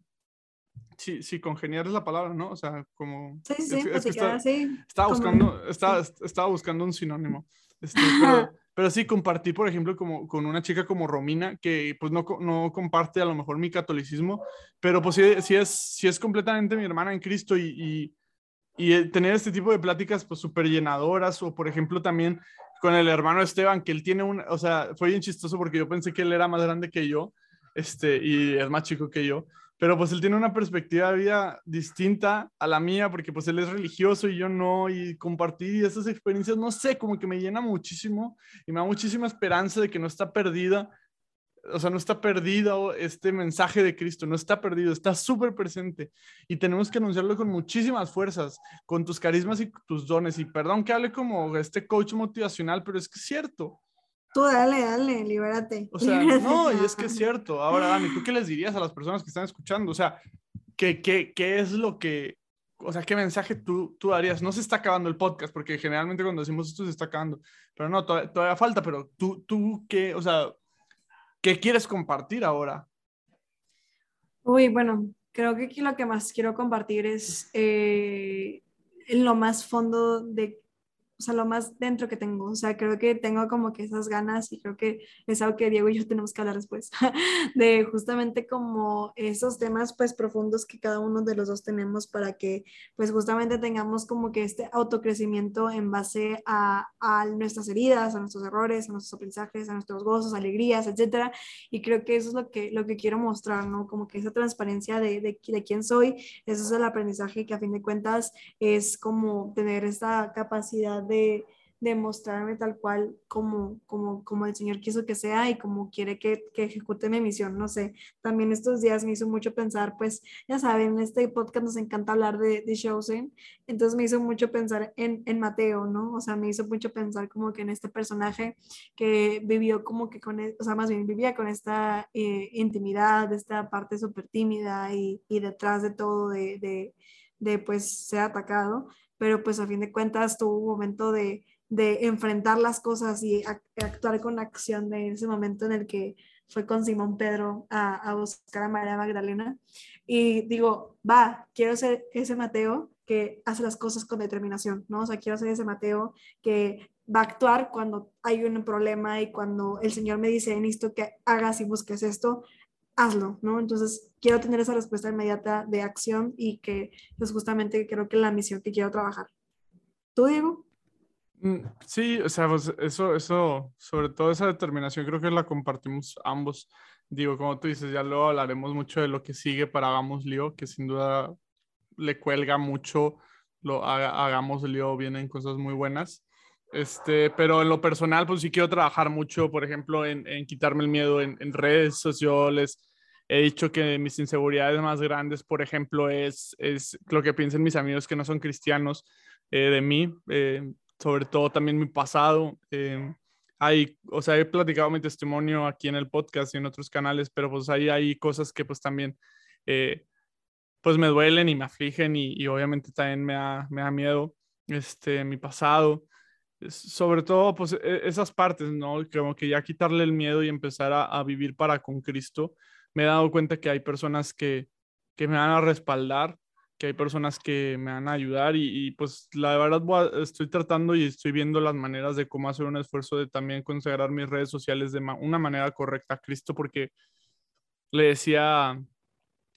A: sí, sí, congeniar es la palabra, ¿no? O sea, como...
B: Sí, sí, es, que está,
A: estaba, buscando, estaba, estaba, buscando un sinónimo. Este, pero, sí, compartí, por ejemplo, como, con una chica como Romina, que pues no, no comparte a lo mejor mi catolicismo, pero pues sí, sí, es, sí es completamente mi hermana en Cristo y, y, y eh, tener este tipo de pláticas pues súper llenadoras o por ejemplo también con el hermano Esteban, que él tiene un, o sea, fue bien chistoso porque yo pensé que él era más grande que yo este, y es más chico que yo, pero pues él tiene una perspectiva de vida distinta a la mía, porque pues él es religioso y yo no, y compartir esas experiencias, no sé, como que me llena muchísimo y me da muchísima esperanza de que no está perdida, o sea, no está perdido este mensaje de Cristo, no está perdido, está súper presente y tenemos que anunciarlo con muchísimas fuerzas, con tus carismas y tus dones, y perdón que hable como este coach motivacional, pero es que es cierto,
B: Tú dale, dale, libérate.
A: O sea, no, y es que es cierto. Ahora, Dani, ¿tú qué les dirías a las personas que están escuchando? O sea, ¿qué, qué, qué es lo que, o sea, qué mensaje tú, tú darías? No se está acabando el podcast, porque generalmente cuando decimos esto se está acabando, pero no, todavía, todavía falta, pero tú, tú, ¿qué, o sea, qué quieres compartir ahora?
B: Uy, bueno, creo que aquí lo que más quiero compartir es eh, en lo más fondo de o sea, lo más dentro que tengo. O sea, creo que tengo como que esas ganas y creo que es algo que Diego y yo tenemos que hablar después, de justamente como esos temas pues profundos que cada uno de los dos tenemos para que pues justamente tengamos como que este autocrecimiento en base a, a nuestras heridas, a nuestros errores, a nuestros aprendizajes, a nuestros gozos, alegrías, etcétera. Y creo que eso es lo que, lo que quiero mostrar, ¿no? Como que esa transparencia de, de, de quién soy, eso es el aprendizaje que a fin de cuentas es como tener esta capacidad de de, mostrarme tal cual como, como, como el Señor quiso que sea y como quiere que, que, ejecute mi misión. No sé, también estos días me hizo mucho pensar, pues ya saben, en este podcast nos encanta hablar de, de Chosen, entonces me hizo mucho pensar en, en, Mateo, ¿no? O sea, me hizo mucho pensar como que en este personaje que vivió como que con, e, o sea, más bien vivía con esta eh, intimidad, esta parte súper tímida y, y, detrás de todo de, de, de pues ser atacado pero pues a fin de cuentas tuvo un momento de, de enfrentar las cosas y actuar con acción de ese momento en el que fue con Simón Pedro a, a, buscar a María Magdalena. Y digo, va, quiero ser ese Mateo que hace las cosas con determinación, ¿no? O sea, quiero ser ese Mateo que va a actuar cuando hay un problema y cuando el Señor me dice, necesito que hagas y busques esto, hazlo, ¿no? Entonces, quiero tener esa respuesta inmediata de acción y que es justamente creo que la misión que quiero trabajar. ¿Tú, Diego?
A: Mm, sí, o sea, pues eso, eso, sobre todo esa determinación, creo que la compartimos ambos. Digo, como tú dices, ya luego hablaremos mucho de lo que sigue para Hagamos Lío, que sin duda le cuelga mucho, lo Hagamos Lío, vienen cosas muy buenas. Este, pero en lo personal, pues sí quiero trabajar mucho, por ejemplo, en, en quitarme el miedo en, en, redes sociales. He dicho que mis inseguridades más grandes, por ejemplo, es, es lo que piensan mis amigos que no son cristianos eh, de mí, eh, sobre todo también mi pasado. Eh, hay, o sea, he platicado mi testimonio aquí en el podcast y en otros canales, pero pues ahí hay cosas que pues también, eh, pues me duelen y me afligen y, y obviamente también me da, me da miedo este, mi pasado sobre todo, pues e, esas partes, ¿no? Como que ya quitarle el miedo y empezar a, vivir para con Cristo, me he dado cuenta que hay personas que, que me van a respaldar, que hay personas que me van a ayudar y, pues la verdad estoy tratando y estoy viendo las maneras de cómo hacer un esfuerzo de también consagrar mis redes sociales de una manera correcta a Cristo, porque le decía,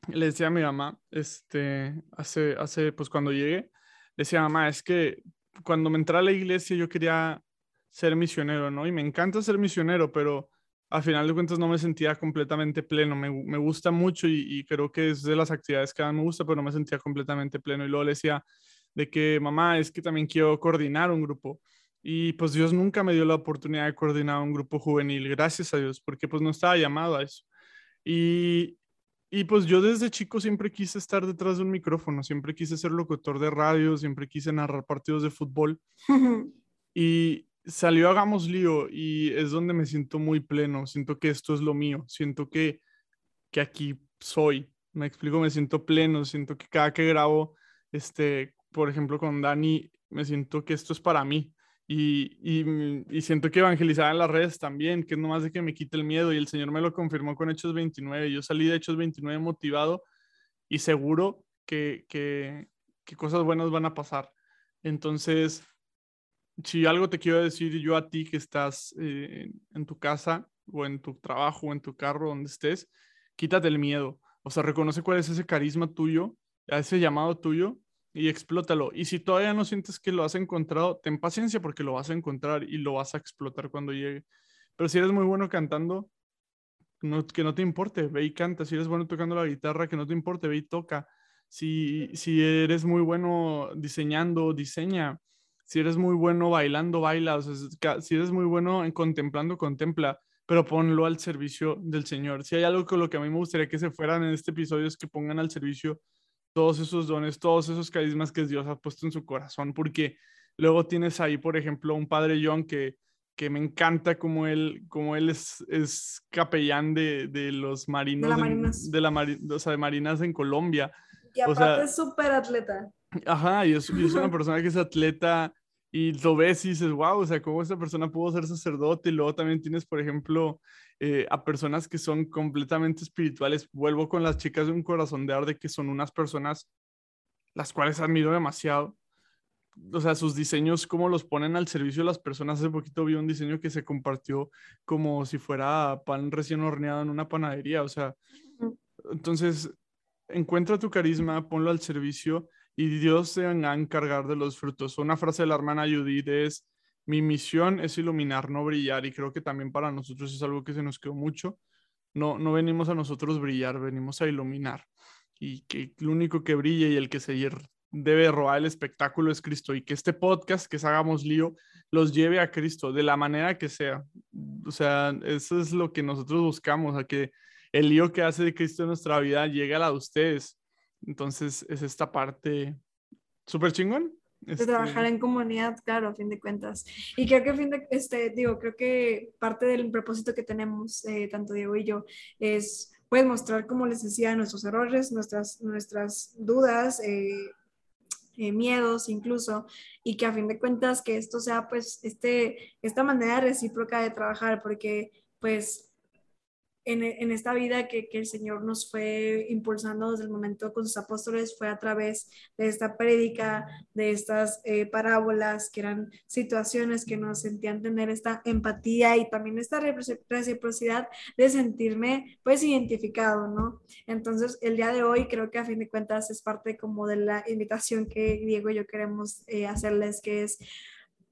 A: le decía a mi mamá, este, hace, hace, pues cuando llegué, le decía, mamá, es que cuando me entré a la iglesia yo quería ser misionero, ¿no? Y me encanta ser misionero, pero al final de cuentas no me sentía completamente pleno. Me, me gusta mucho y, y, creo que es de las actividades que más me gusta, pero no me sentía completamente pleno. Y luego le decía de que, mamá, es que también quiero coordinar un grupo. Y pues Dios nunca me dio la oportunidad de coordinar un grupo juvenil, gracias a Dios, porque pues no estaba llamado a eso. Y, y pues yo desde chico siempre quise estar detrás de un micrófono, siempre quise ser locutor de radio, siempre quise narrar partidos de fútbol. y salió Hagamos Lío y es donde me siento muy pleno, siento que esto es lo mío, siento que, que aquí soy, me explico, me siento pleno, siento que cada que grabo, este, por ejemplo, con Dani, me siento que esto es para mí, y, y, y, siento que evangelizaba en las redes también, que es nomás de que me quite el miedo y el Señor me lo confirmó con Hechos 29. Yo salí de Hechos 29 motivado y seguro que, que, que cosas buenas van a pasar. Entonces, si algo te quiero decir yo a ti que estás eh, en tu casa o en tu trabajo o en tu carro, donde estés, quítate el miedo. O sea, reconoce cuál es ese carisma tuyo, ese llamado tuyo y explótalo. Y si todavía no sientes que lo has encontrado, ten paciencia porque lo vas a encontrar y lo vas a explotar cuando llegue. Pero si eres muy bueno cantando, no, que no te importe, ve y canta. Si eres bueno tocando la guitarra, que no te importe, ve y toca. Si, si eres muy bueno diseñando, diseña. Si eres muy bueno bailando, baila. O sea, si eres muy bueno en contemplando, contempla. Pero ponlo al servicio del Señor. Si hay algo con lo que a mí me gustaría que se fueran en este episodio es que pongan al servicio todos esos dones, todos esos carismas que Dios ha puesto en su corazón, porque luego tienes ahí, por ejemplo, un padre John que que me encanta como él, como él es, es capellán de, de los marinos,
B: De la
A: en-
B: Marinas.
A: de la mari- o sea, de marinas en Colombia.
B: Y
A: O
B: aparte
A: sea-
B: es súper atleta.
A: Ajá, y es, y es una persona que es atleta y lo ves y dices, wow, o sea, cómo esta persona pudo ser sacerdote. Y luego también tienes, por ejemplo, eh, a personas que son completamente espirituales. Vuelvo con las chicas de un corazón de arde, que son unas personas las cuales admiro demasiado. O sea, sus diseños, cómo los ponen al servicio de las personas. Hace poquito vi un diseño que se compartió como si fuera pan recién horneado en una panadería. O sea, entonces, encuentra tu carisma, ponlo al servicio y Dios se va a encargar de los frutos. Una frase de la hermana Judith es, mi misión es iluminar, no brillar. Y creo que también para nosotros es algo que se nos quedó mucho. No, no venimos a nosotros brillar, venimos a iluminar. Y que lo único que brilla y el que se debe robar el espectáculo es Cristo. Y que este podcast, que Hagamos Lío, los lleve a Cristo de la manera que sea. O sea, eso es lo que nosotros buscamos, a que el lío que hace de Cristo en nuestra vida llegue a la de ustedes. Entonces, es esta parte súper chingón.
B: De
A: Este,
B: trabajar en comunidad, claro, a fin de cuentas. Y creo que, a fin de, este, digo, creo que parte del propósito que tenemos, eh, tanto Diego y yo, es pues mostrar, como les decía, nuestros errores, nuestras, nuestras dudas, eh, eh, miedos incluso, y que a fin de cuentas que esto sea pues este, esta manera recíproca de trabajar, porque pues en, en esta vida que, que el Señor nos fue impulsando desde el momento con sus apóstoles fue a través de esta prédica, de estas eh, parábolas, que eran situaciones que nos sentían tener esta empatía y también esta reciprocidad de sentirme pues identificado, ¿no? Entonces el día de hoy creo que a fin de cuentas es parte como de la invitación que Diego y yo queremos eh, hacerles, que es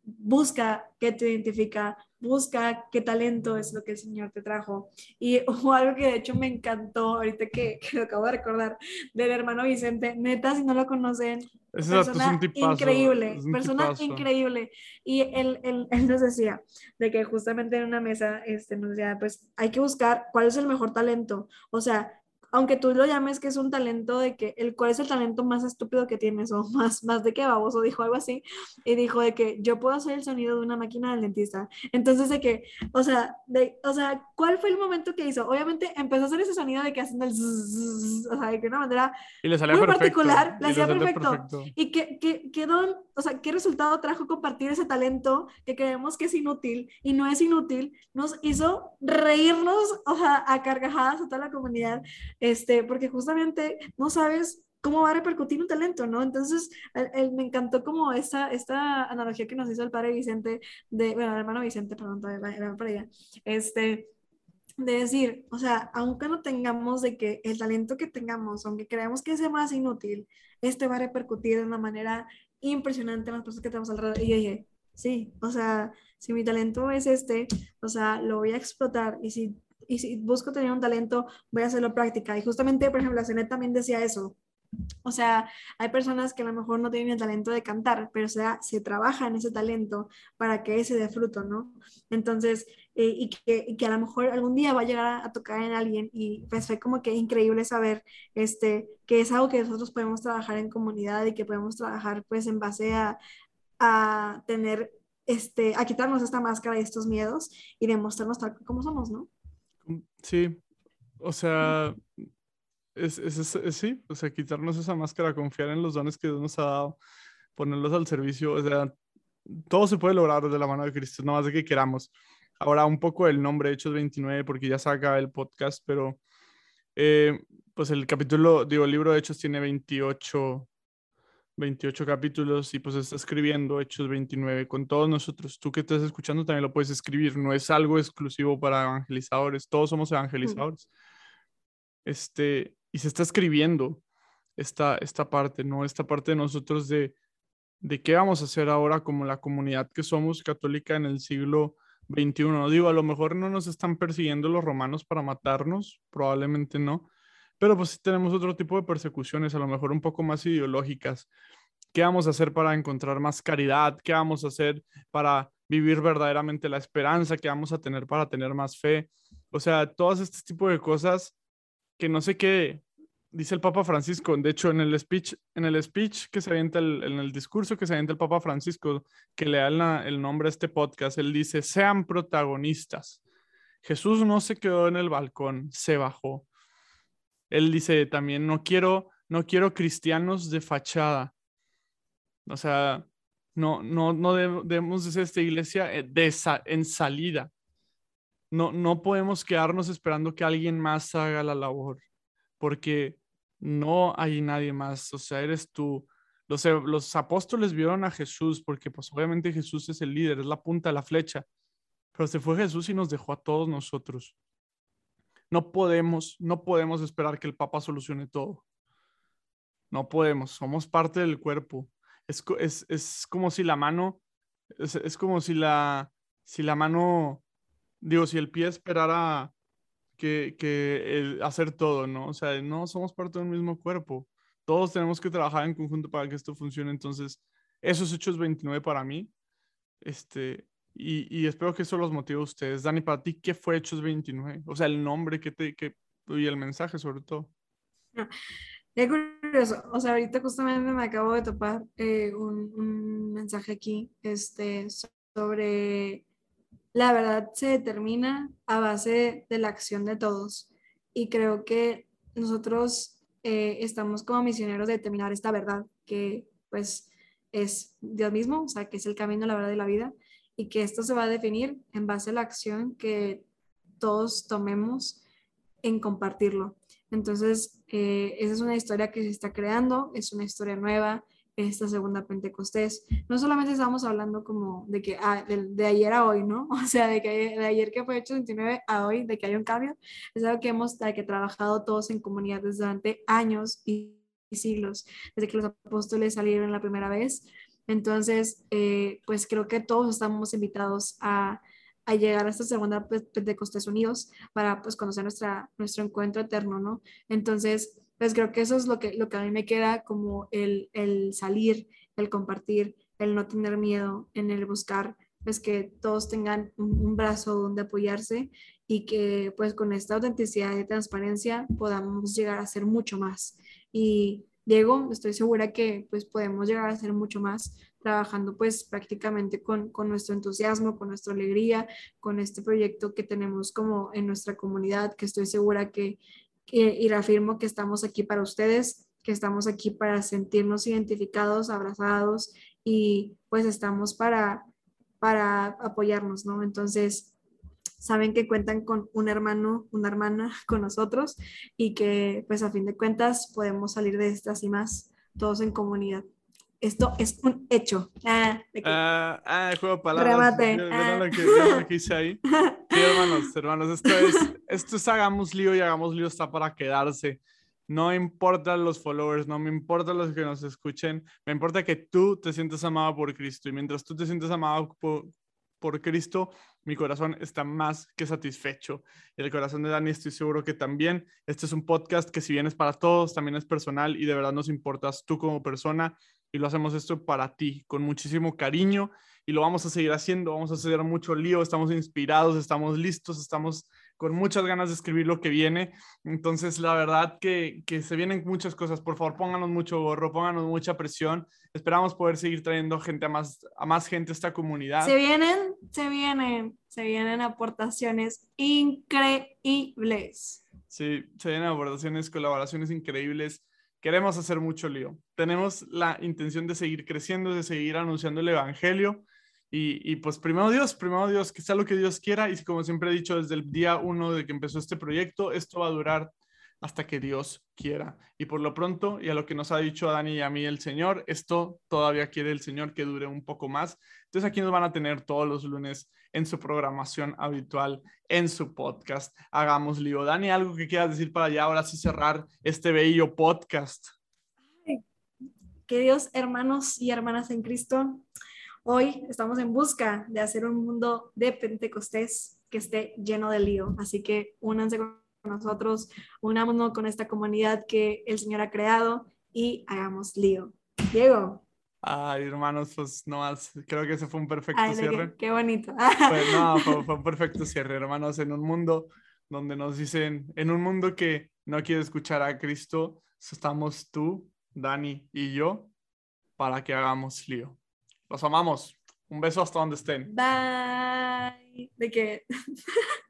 B: busca qué te identifica, busca qué talento es lo que el Señor te trajo. Y hubo algo que de hecho me encantó ahorita que, que lo acabo de recordar del hermano Vicente, neta, si no lo conocen,
A: dato es
B: persona
A: un
B: increíble,
A: es un
B: persona
A: tipazo.
B: increíble. Y él, él, él nos decía de que justamente en una mesa este, nos decía, pues hay que buscar cuál es el mejor talento. O sea, aunque tú lo llames que es un talento de que el cuál es el talento más estúpido que tienes o más, más de que baboso, dijo algo así, y dijo de que yo puedo hacer el sonido de una máquina del dentista. Entonces de que, o sea, de, o sea, ¿cuál fue el momento que hizo? Obviamente empezó a hacer ese sonido de que haciendo el zzz, o sea, de que una manera
A: Y le salía
B: muy
A: perfecto.
B: particular,
A: le
B: hacía
A: salía
B: perfecto. ¿Y qué, qué, qué don, o sea, qué resultado trajo compartir ese talento que creemos que es inútil y no es inútil? Nos hizo reírnos, o sea, a carcajadas a toda la comunidad, este, porque justamente no sabes cómo va a repercutir un talento, ¿no? Entonces, el- me encantó como esta, esta analogía que nos hizo el padre Vicente, de, bueno, el hermano Vicente, perdón, para allá, este, de decir, o sea, aunque no tengamos de que el talento que tengamos, aunque creamos que sea más inútil, este va a repercutir de una manera impresionante en las personas que tenemos alrededor. Y yo dije, sí, o sea, si mi talento es este, o sea, lo voy a explotar y si, y si busco tener un talento, voy a hacerlo práctica. Y justamente, por ejemplo, la Cenet también decía eso. O sea, hay personas que a lo mejor no tienen el talento de cantar, pero o sea, se trabaja en ese talento para que ese dé fruto, ¿no? Entonces, eh, y, que, y que a lo mejor algún día va a llegar a, a tocar en alguien y pues fue como que increíble saber este, que es algo que nosotros podemos trabajar en comunidad y que podemos trabajar pues en base a, a tener, este, a quitarnos esta máscara y estos miedos y demostrarnos tal como somos, ¿no?
A: Sí, o sea, es, es- es- es- sí, o sea, quitarnos esa máscara, confiar en los dones que Dios nos ha dado, ponerlos al servicio, o sea, todo se puede lograr de la mano de Cristo, nada más de que queramos. Ahora, un poco el nombre, Hechos 29, porque ya se acaba el podcast, pero eh, pues el capítulo, digo, el libro de Hechos tiene 28, 28 capítulos y pues está escribiendo Hechos 29 con todos nosotros. Tú que estás escuchando también lo puedes escribir, no es algo exclusivo para evangelizadores, todos somos evangelizadores. Este, y se está escribiendo esta, esta parte, ¿no? Esta parte de nosotros de, de qué vamos a hacer ahora como la comunidad que somos católica en el siglo XXI. Digo, a lo mejor no nos están persiguiendo los romanos para matarnos, probablemente no, pero pues tenemos otro tipo de persecuciones, a lo mejor un poco más ideológicas. ¿Qué vamos a hacer para encontrar más caridad? ¿Qué vamos a hacer para vivir verdaderamente la esperanza? ¿Qué vamos a tener para tener más fe? O sea, todos este tipo de cosas que no sé qué dice el Papa Francisco, de hecho en el speech, en el speech que se avienta, el, en el discurso que se avienta el Papa Francisco, que le da el nombre a este podcast, él dice, sean protagonistas. Jesús no se quedó en el balcón, se bajó. Él dice también, no quiero, no quiero cristianos de fachada. O sea, no, no, no debemos de ser esta iglesia eh, de en salida. No, no podemos quedarnos esperando que alguien más haga la labor, porque no hay nadie más. O sea, eres tú. Los, los apóstoles vieron a Jesús porque pues obviamente Jesús es el líder, es la punta de la flecha, pero se fue Jesús y nos dejó a todos nosotros. No podemos, no podemos esperar que el Papa solucione todo. No podemos, somos parte del cuerpo es, como si la mano, es, como si la, si la mano, digo, si el pie esperara que, que hacer todo, ¿no? O sea, no somos parte de un mismo cuerpo. Todos tenemos que trabajar en conjunto para que esto funcione. Entonces, eso es Hechos 29 para mí. Este, y, y, espero que eso los motive a ustedes. Dani, para ti, ¿qué fue Hechos 29? O sea, el nombre que te, que, y el mensaje sobre todo.
B: Qué curioso, o sea, ahorita justamente me acabo de topar eh, un, un, mensaje aquí este, sobre la verdad se determina a base de la acción de todos y creo que nosotros eh, estamos como misioneros de determinar esta verdad que pues es Dios mismo, o sea, que es el camino, la verdad de la vida y que esto se va a definir en base a la acción que todos tomemos en compartirlo. Entonces, eh, esa es una historia que se está creando, es una historia nueva, esta segunda Pentecostés. No solamente estamos hablando como de que ah, de, ayer a hoy, ¿no? O sea, de que de ayer que fue hecho 29 a hoy, de que hay un cambio, es algo que hemos que trabajado todos en comunidades durante años y, siglos, desde que los apóstoles salieron la primera vez. Entonces, eh, pues creo que todos estamos invitados a a llegar a esta segunda Pentecostés Unidos para pues conocer nuestra, nuestro encuentro eterno, ¿no? Entonces, pues creo que eso es lo que, lo que a mí me queda como el, el salir, el compartir, el no tener miedo, en el buscar pues que todos tengan un, brazo donde apoyarse y que pues con esta autenticidad y transparencia podamos llegar a ser mucho más. Y Diego, estoy segura que pues podemos llegar a ser mucho más trabajando pues prácticamente con, con, nuestro entusiasmo, con nuestra alegría, con este proyecto que tenemos como en nuestra comunidad, que estoy segura que, y reafirmo que estamos aquí para ustedes, que estamos aquí para sentirnos identificados, abrazados y pues estamos para, para apoyarnos, ¿no? Entonces, saben que cuentan con un hermano, una hermana con nosotros y que pues a fin de cuentas podemos salir de estas y más todos en comunidad. Esto es un hecho. Ah,
A: ah, ah juego de palabras. Remate. Yo, no lo ah. que, hice ahí. Sí, hermanos, hermanos, esto es, esto es Hagamos Lío y Hagamos Lío está para quedarse. No importa los followers, no me importa los que nos escuchen, me importa que tú te sientas amado por Cristo. Y mientras tú te sientes amado por, por Cristo, mi corazón está más que satisfecho. El corazón de Dani estoy seguro que también. Este es un podcast que si bien es para todos, también es personal y de verdad nos importas tú como persona y lo hacemos esto para ti, con muchísimo cariño y lo vamos a seguir haciendo, vamos a hacer mucho lío, estamos inspirados, estamos listos, estamos con muchas ganas de escribir lo que viene. Entonces, la verdad que, que se vienen muchas cosas. Por favor, pónganos mucho gorro, pónganos mucha presión. Esperamos poder seguir trayendo gente a más, a más gente a esta comunidad.
B: Se vienen, se vienen, se vienen aportaciones increíbles.
A: Sí, se vienen aportaciones, colaboraciones increíbles queremos hacer mucho lío. Tenemos la intención de seguir creciendo, de seguir anunciando el Evangelio. Y, pues primero Dios, primero Dios, que sea lo que Dios quiera. Y como siempre he dicho desde el día uno de que empezó este proyecto, esto va a durar hasta que Dios quiera. Y por lo pronto, y a lo que nos ha dicho a Dani y a mí el Señor, esto todavía quiere el Señor que dure un poco más. Entonces aquí nos van a tener todos los lunes en su programación habitual, en su podcast. Hagamos lío. Dani, ¿algo que quieras decir para ya ahora sí cerrar este bello podcast?
B: Queridos hermanos y hermanas en Cristo, hoy estamos en busca de hacer un mundo de Pentecostés que esté lleno de lío. Así que únanse con nosotros, unámonos con esta comunidad que el Señor ha creado y hagamos lío. Diego.
A: Ay, hermanos, pues no más, creo que ese fue un perfecto cierre.
B: Qué, bonito.
A: no, fue, un perfecto cierre, hermanos, en un mundo donde nos dicen, en un mundo que no quiere escuchar a Cristo, estamos tú, Dani y yo para que hagamos lío. Los amamos. Un beso hasta donde estén.
B: Bye. ¿De qué?